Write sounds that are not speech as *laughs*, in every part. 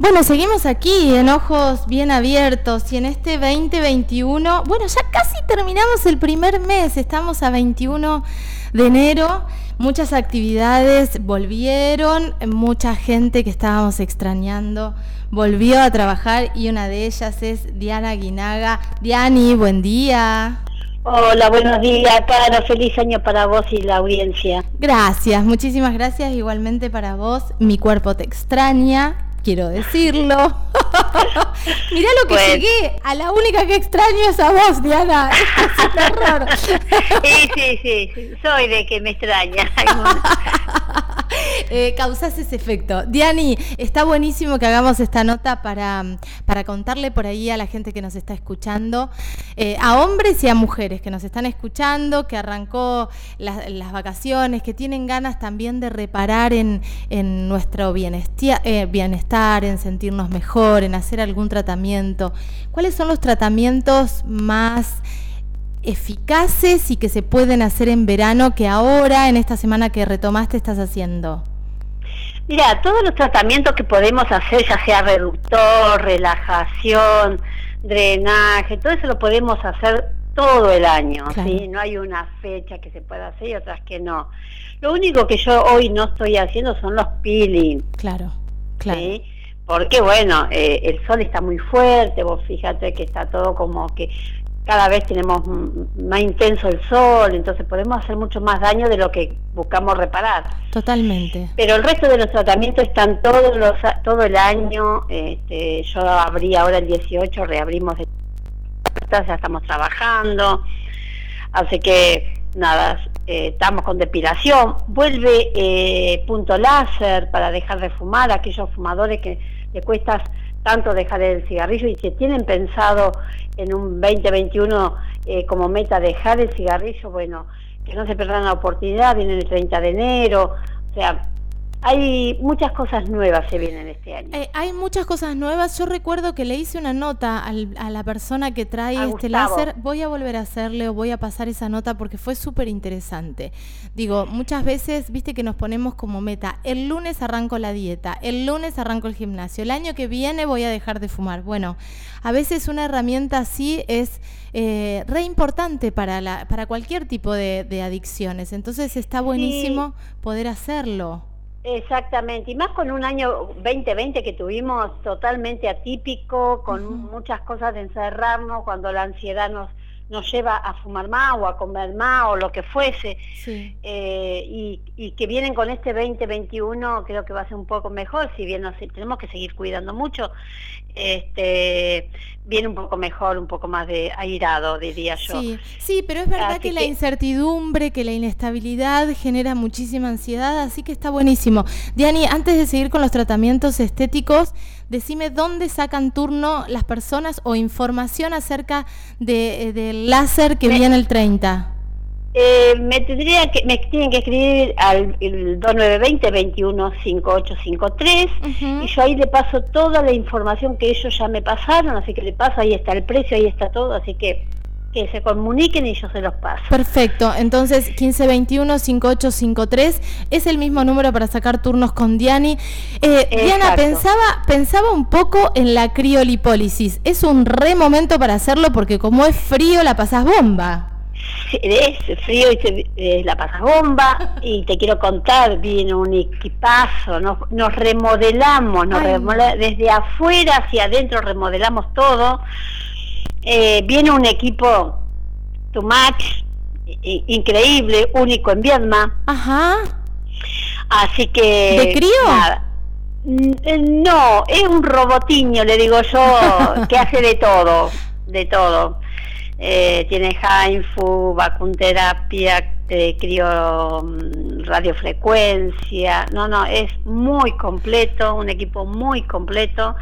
Bueno, seguimos aquí en ojos bien abiertos y en este 2021, bueno, ya casi terminamos el primer mes, estamos a 21 de enero, muchas actividades volvieron, mucha gente que estábamos extrañando volvió a trabajar y una de ellas es Diana Guinaga. Diani, buen día. Hola, buenos días, Caro. Feliz año para vos y la audiencia. Gracias, muchísimas gracias. Igualmente para vos. Mi cuerpo te extraña quiero decirlo. *laughs* Mirá lo que llegué, a la única que extraño es a vos, Diana. Es *laughs* sí, sí, sí, soy de que me extraña. *laughs* eh, causas ese efecto. Diani, está buenísimo que hagamos esta nota para, para contarle por ahí a la gente que nos está escuchando, eh, a hombres y a mujeres que nos están escuchando, que arrancó las, vacaciones, que tienen ganas también de reparar en, en nuestro eh, bienestar, en sentirnos mejor, en hacer algún tratamiento. ¿Cuáles son los tratamientos más eficaces y que se pueden hacer en verano que ahora, en esta semana que retomaste, estás haciendo? Mira, todos los tratamientos que podemos hacer, ya sea reductor, relajación, drenaje, todo eso lo podemos hacer todo el año, ¿sí? No hay una fecha que se pueda hacer y otras que no. Lo único que yo hoy no estoy haciendo son los peeling. Claro, claro. Porque bueno, eh, el sol está muy fuerte, vos fíjate que está todo como que cada vez tenemos más intenso el sol, entonces podemos hacer mucho más daño de lo que buscamos reparar. Totalmente. Pero el resto de los tratamientos están todos los, todo el año. Este, yo abrí ahora el 18, reabrimos, ya estamos trabajando. Así que nada, eh, estamos con depilación. Vuelve eh, punto láser para dejar de fumar a aquellos fumadores que le cuesta tanto dejar el cigarrillo y que tienen pensado en un 2021 eh, como meta dejar el cigarrillo, bueno, que no se pierdan la oportunidad, viene el 30 de enero, o sea, hay muchas cosas nuevas se vienen este año. Eh, hay muchas cosas nuevas. Yo recuerdo que le hice una nota a la persona que trae este láser. Voy a volver a hacerle o voy a pasar esa nota porque fue súper interesante. Digo, muchas veces, viste que nos ponemos como meta, el lunes arranco la dieta, el lunes arranco el gimnasio, el año que viene voy a dejar de fumar. Bueno, a veces una herramienta así es eh, re importante para, la, para cualquier tipo de, adicciones. Entonces está buenísimo poder hacerlo. Exactamente, y más con un año 2020 que tuvimos totalmente atípico, con muchas cosas de encerrarnos, cuando la ansiedad nos, nos lleva a fumar más o a comer más o lo que fuese, eh, y, y, que vienen con este 2021 creo que va a ser un poco mejor, si bien nos, tenemos que seguir cuidando mucho, este, viene un poco mejor, un poco más de airado, diría yo. Sí, sí pero es verdad que, la incertidumbre, que la inestabilidad genera muchísima ansiedad, así que está buenísimo. Diani, antes de seguir con los tratamientos estéticos, decime dónde sacan turno las personas o información acerca de, del láser que viene el 30. Eh, me tendría que me tienen que escribir al 2920 215853 y yo ahí le paso toda la información que ellos ya me pasaron, así que le paso, ahí está el precio, ahí está todo, así que que se comuniquen y yo se los paso. Perfecto, entonces 1521-5853 es el mismo número para sacar turnos con Diani. Eh, Diana, pensaba, pensaba un poco en la criolipólisis. Es un re momento para hacerlo porque como es frío la pasas bomba es frío y se, eh, la pasa bomba y te quiero contar, viene un equipazo, nos, nos remodelamos, nos desde afuera hacia adentro remodelamos todo, eh, viene un equipo to match, increíble, único en Vietnam. Ajá. Así que... ¿De crío? Eh, no, es un robotiño, le digo yo, *laughs* que hace de todo, de todo eh, tiene Hainfu, vacunterapia, eh, crio mm, radiofrecuencia, no, no, es muy completo, un equipo muy completo.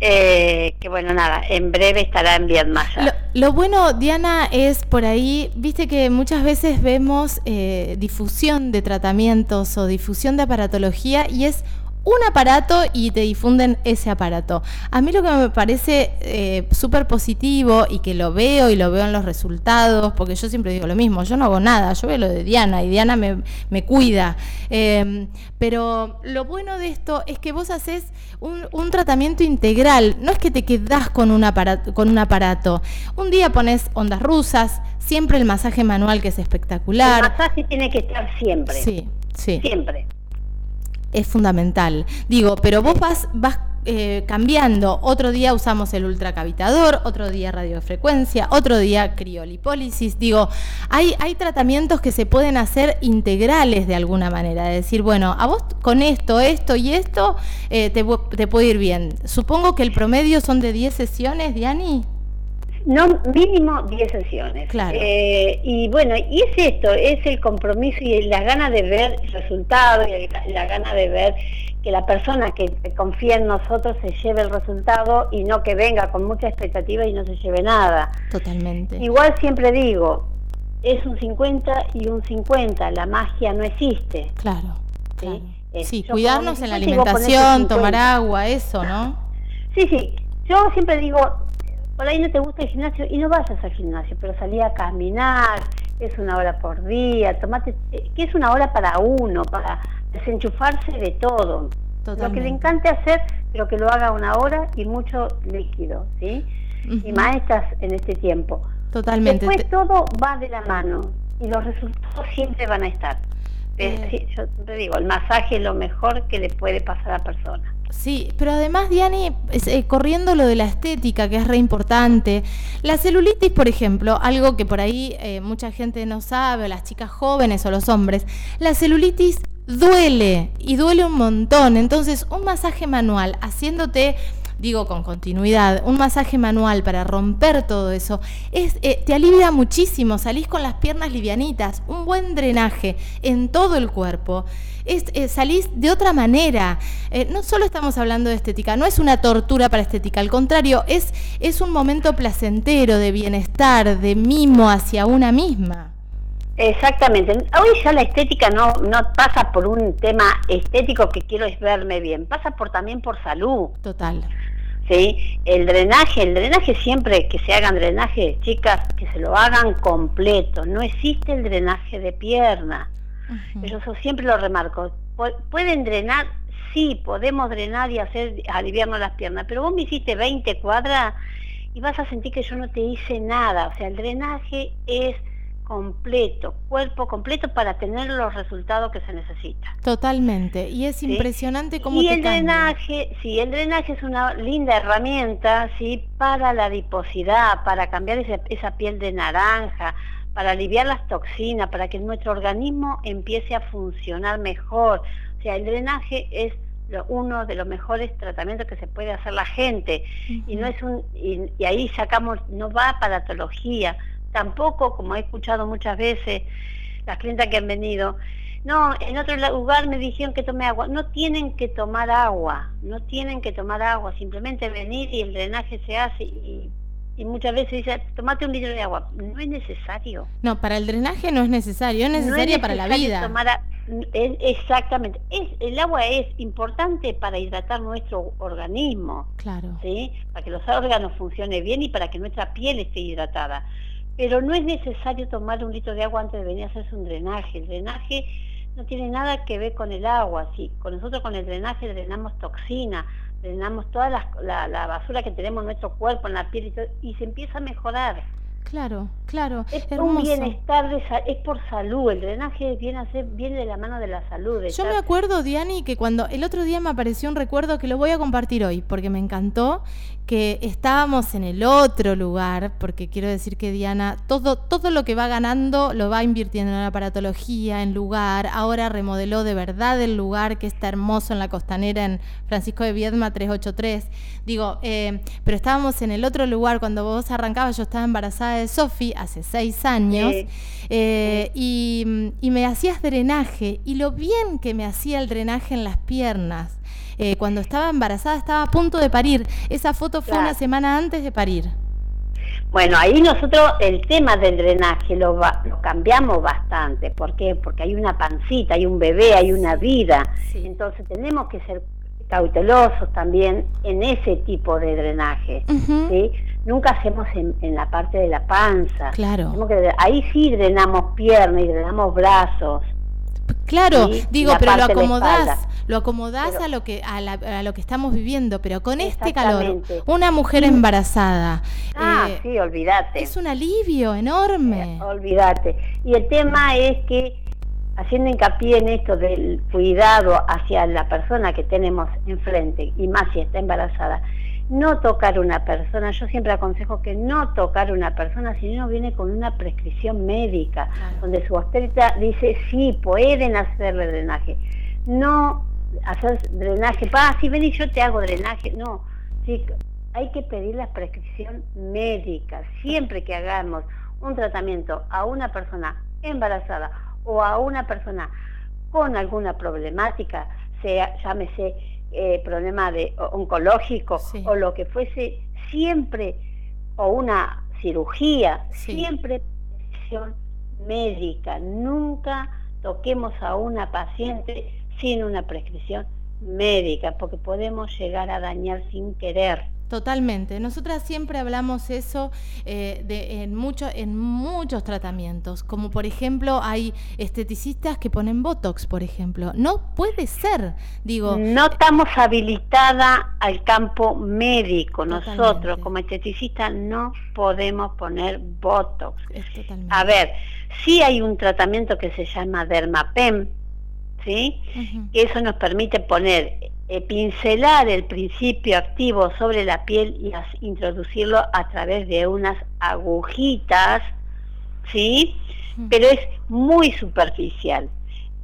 Eh, que bueno, nada, en breve estará en Vietnam. Lo, lo, bueno, Diana, es por ahí, viste que muchas veces vemos eh, difusión de tratamientos o difusión de aparatología y es un aparato y te difunden ese aparato. A mí lo que me parece eh, súper positivo y que lo veo y lo veo en los resultados, porque yo siempre digo lo mismo, yo no hago nada, yo veo lo de Diana y Diana me, cuida. Em, pero lo bueno de esto es que vos haces un, tratamiento integral, no es que te quedás con un, aparato, con un aparato. Un día pones ondas rusas, siempre el masaje manual que es espectacular. El masaje tiene que estar siempre. Sí, sí. Siempre es fundamental. Digo, pero vos vas, vas eh, cambiando. Otro día usamos el ultracavitador, otro día radiofrecuencia, otro día criolipólisis. Digo, hay, hay tratamientos que se pueden hacer integrales de alguna manera. Es decir, bueno, a vos con esto, esto y esto eh, te, te puede ir bien. Supongo que el promedio son de 10 sesiones, Diani. No, mínimo 10 sesiones. Claro. Eh, y bueno, y es esto, es el compromiso y la gana de ver el resultado y la gana de ver que la persona que confía en nosotros se lleve el resultado y no que venga con mucha expectativa y no se lleve nada. Totalmente. Igual siempre digo, es un 50 y un 50, la magia no existe. Claro. Sí, cuidarnos en la alimentación, tomar agua, eso, ¿no? Sí, sí. Yo siempre digo, por ahí no te gusta el gimnasio y no vayas al gimnasio, pero salí a caminar, es una hora por día, tomate, eh, que es una hora para uno, para desenchufarse de todo. Lo que le encante hacer, pero que lo haga una hora y mucho líquido, ¿sí? Y maestras en este tiempo. Totalmente. Después todo va de la mano y los resultados siempre van a estar. Eh. yo te digo, el masaje es lo mejor que le puede pasar a la persona. Sí, pero además, Diani, eh, corriendo lo de la estética, que es re importante, la celulitis, por ejemplo, algo que por ahí eh, mucha gente no sabe, las chicas jóvenes o los hombres, la celulitis duele y duele un montón. Entonces, un masaje manual haciéndote digo con continuidad, un masaje manual para romper todo eso, es, eh, te alivia muchísimo, salís con las piernas livianitas, un buen drenaje en todo el cuerpo. Es, eh, salís de otra manera. Eh, no solo estamos hablando de estética, no es una tortura para estética, al contrario, es, es un momento placentero, de bienestar, de mimo hacia una misma. Exactamente. Hoy ya la estética no, no pasa por un tema estético que quiero es verme bien, pasa por también por salud. Total. ¿Sí? El drenaje, el drenaje siempre que se hagan drenaje, chicas, que se lo hagan completo. No existe el drenaje de pierna. Yo siempre lo remarco. ¿Pueden drenar? Sí, podemos drenar y hacer aliviarnos las piernas, pero vos me hiciste 20 cuadras y vas a sentir que yo no te hice nada. O sea, el drenaje es completo, cuerpo completo para tener los resultados que se necesita. Totalmente, y es impresionante cómo y el drenaje, sí, el drenaje es una linda herramienta, sí, para la adiposidad, para cambiar esa, piel de naranja, para aliviar las toxinas, para que nuestro organismo empiece a funcionar mejor. O sea, el drenaje es uno de los mejores tratamientos que se puede hacer la gente. Y no es un y, y ahí sacamos no va para patología tampoco, como he escuchado muchas veces, las clientas que han venido, no, en otro lugar me dijeron que tome agua. No tienen que tomar agua, no tienen que tomar agua, simplemente venir y el drenaje se hace y, muchas veces dice, tomate un litro de agua. No es necesario. No, para el drenaje no es necesario, es necesaria para la vida. Tomar exactamente. Es, el agua es importante para hidratar nuestro organismo. Claro. ¿sí? Para que los órganos funcionen bien y para que nuestra piel esté hidratada pero no es necesario tomar un litro de agua antes de venir a hacerse un drenaje. El drenaje no tiene nada que ver con el agua. Sí, con nosotros con el drenaje drenamos toxina, drenamos toda la, la, basura que tenemos en nuestro cuerpo, en la piel y, y se empieza a mejorar. Claro, claro. Es un bienestar, es por salud. El drenaje viene, a ser, viene de la mano de la salud. Yo me acuerdo, Diani, que cuando el otro día me apareció un recuerdo que lo voy a compartir hoy, porque me encantó, que estábamos en el otro lugar, porque quiero decir que Diana, todo, todo lo que va ganando lo va invirtiendo en aparatología, en lugar. Ahora remodeló de verdad el lugar que está hermoso en la costanera en Francisco de Viedma 383. Digo, eh, pero estábamos en el otro lugar cuando vos arrancabas, yo estaba embarazada de Sofi hace seis años eh, y, me hacías drenaje y lo bien que me hacía el drenaje en las piernas. Eh, cuando estaba embarazada estaba a punto de parir. Esa foto fue una semana antes de parir. Bueno, ahí nosotros el tema del drenaje lo, lo cambiamos bastante. ¿Por qué? Porque hay una pancita, hay un bebé, hay una vida. Entonces tenemos que ser cautelosos también en ese tipo de drenaje. ¿sí? Nunca hacemos en, la parte de la panza. Claro. ahí sí drenamos piernas y drenamos brazos. Claro, digo, pero lo acomodás, lo acomodás a lo que a, lo que estamos viviendo, pero con este calor, una mujer embarazada. Ah, eh, sí, olvídate. Es un alivio enorme. Eh, olvídate. Y el tema es que haciendo hincapié en esto del cuidado hacia la persona que tenemos enfrente y más si está embarazada, no tocar una persona, yo siempre aconsejo que no tocar una persona si no viene con una prescripción médica, donde su obstetra dice sí, pueden hacerle drenaje. No hacer drenaje, pa, si ven y yo te hago drenaje, no, sí, hay que pedir la prescripción médica. Siempre que hagamos un tratamiento a una persona embarazada o a una persona con alguna problemática, sea, llámese eh, problema de oncológico o lo que fuese, siempre, o una cirugía, siempre prescripción médica. Nunca toquemos a una paciente sin una prescripción médica, porque podemos llegar a dañar sin querer. Totalmente. Nosotras siempre hablamos eso eh, de, en, mucho, en muchos tratamientos, como por ejemplo hay esteticistas que ponen Botox, por ejemplo. No puede ser, digo. No estamos habilitada al campo médico. Nosotros como esteticistas no podemos poner Botox. A ver, sí hay un tratamiento que se llama Dermapem, ¿sí? Eso nos permite poner eh, pincelar el principio activo sobre la piel y introducirlo a través de unas agujitas, ¿sí? Pero es muy superficial.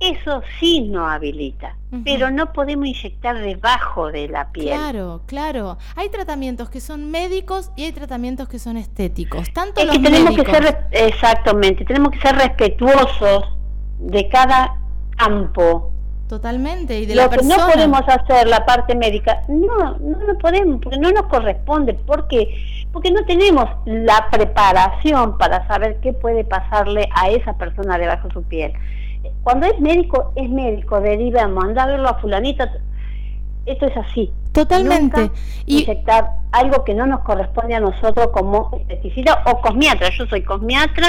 Eso sí no habilita, pero no podemos inyectar debajo de la piel. Claro, claro. Hay tratamientos que son médicos y hay tratamientos que son estéticos. Tanto es que tenemos que ser exactamente, tenemos que ser respetuosos de cada campo Totalmente, y de lo la que no podemos hacer la parte médica, no, no lo podemos, porque no nos corresponde, porque porque no tenemos la preparación para saber qué puede pasarle a esa persona debajo de su piel. Cuando es médico, es médico, derivamos, anda a verlo a fulanita, esto es así. Totalmente. y inyectar algo que no nos corresponde a nosotros como esteticista o cosmiatra. Yo soy cosmiatra,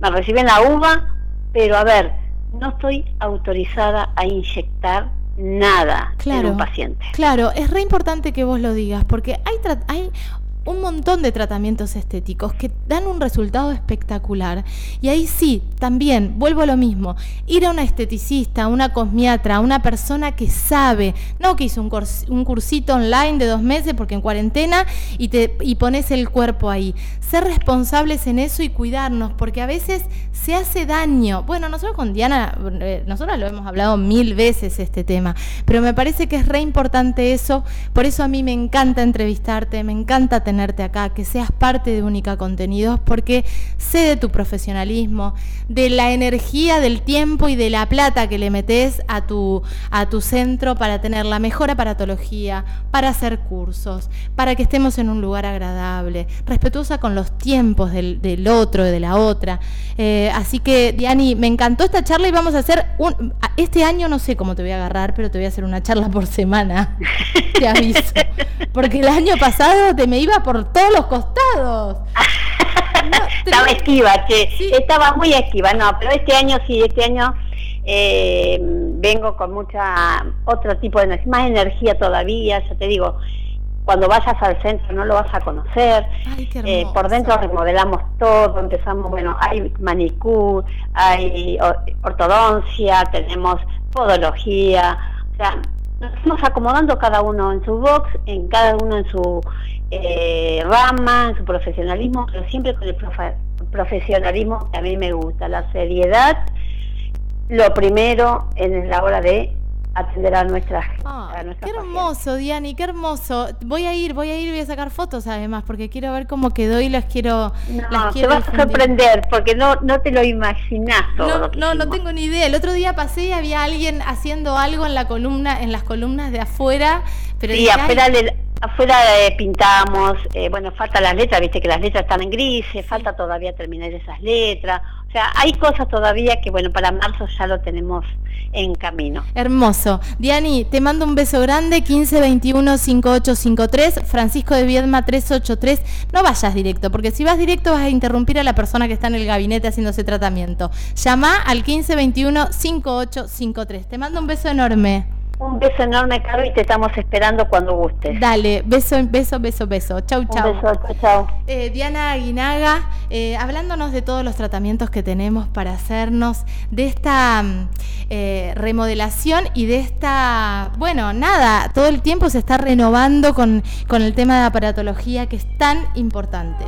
me reciben la uva, pero a ver, no estoy autorizada a inyectar nada en un paciente. Claro, es re importante que vos lo digas, porque hay, hay un montón de tratamientos estéticos que dan un resultado espectacular. Y ahí sí, también, vuelvo a lo mismo, ir a una esteticista, a una cosmiatra, a una persona que sabe, no que hizo un, cursito online de dos meses porque en cuarentena y, te, y pones el cuerpo ahí. Ser responsables en eso y cuidarnos, porque a veces se hace daño. Bueno, nosotros con Diana, eh, nosotros lo hemos hablado mil veces este tema, pero me parece que es re importante eso, por eso a mí me encanta entrevistarte, me encanta tener acá, que seas parte de Única Contenidos, porque sé de tu profesionalismo, de la energía, del tiempo y de la plata que le metes a tu, a tu centro para tener la mejor aparatología, para hacer cursos, para que estemos en un lugar agradable, respetuosa con los tiempos del, del otro, de la otra. Eh, así que, Diani, me encantó esta charla y vamos a hacer un... Este año no sé cómo te voy a agarrar, pero te voy a hacer una charla por semana. *laughs* te aviso. Porque el año pasado te me iba por todos los costados. *laughs* estaba esquiva, che. Estaba muy esquiva, no, pero este año sí, este año eh, vengo con mucha, otro tipo de energía, más energía todavía, ya te digo, cuando vayas al centro no lo vas a conocer. eh, por dentro remodelamos todo, empezamos, bueno, hay manicure, hay ortodoncia, tenemos podología, o sea, nos estamos acomodando cada uno en su box, en cada uno en su eh, rama, en su profesionalismo, pero siempre con el profesionalismo que a mí me gusta, la seriedad, lo primero en la hora de atender a nuestras, Qué hermoso, Diani, qué hermoso. Voy a ir, voy a ir, voy a sacar fotos además, porque quiero ver cómo quedó y las quiero. No, te vas a sorprender, porque no, no te lo imaginas todo. No, no, no tengo ni idea. El otro día pasé y había alguien haciendo algo en la columna, en las columnas de afuera. Pero sí, afuera, del, Afuera eh, pintamos, eh, bueno, falta las letras, viste que las letras están en grises, falta todavía terminar esas letras. O sea, hay cosas todavía que, bueno, para marzo ya lo tenemos en camino. Hermoso. Diani, te mando un beso grande, 1521-5853, Francisco de Viedma 383. No vayas directo, porque si vas directo vas a interrumpir a la persona que está en el gabinete haciendo ese tratamiento. Llama al 1521-5853. Te mando un beso enorme. Un beso enorme, Caro, y te estamos esperando cuando gustes. Dale, beso, beso, beso, beso. Chau, chau. Un beso, chau, eh, Diana Aguinaga, eh, hablándonos de todos los tratamientos que tenemos para hacernos, de esta mm, eh, remodelación y de esta, bueno, nada, todo el tiempo se está renovando con, con el tema de aparatología que es tan importante.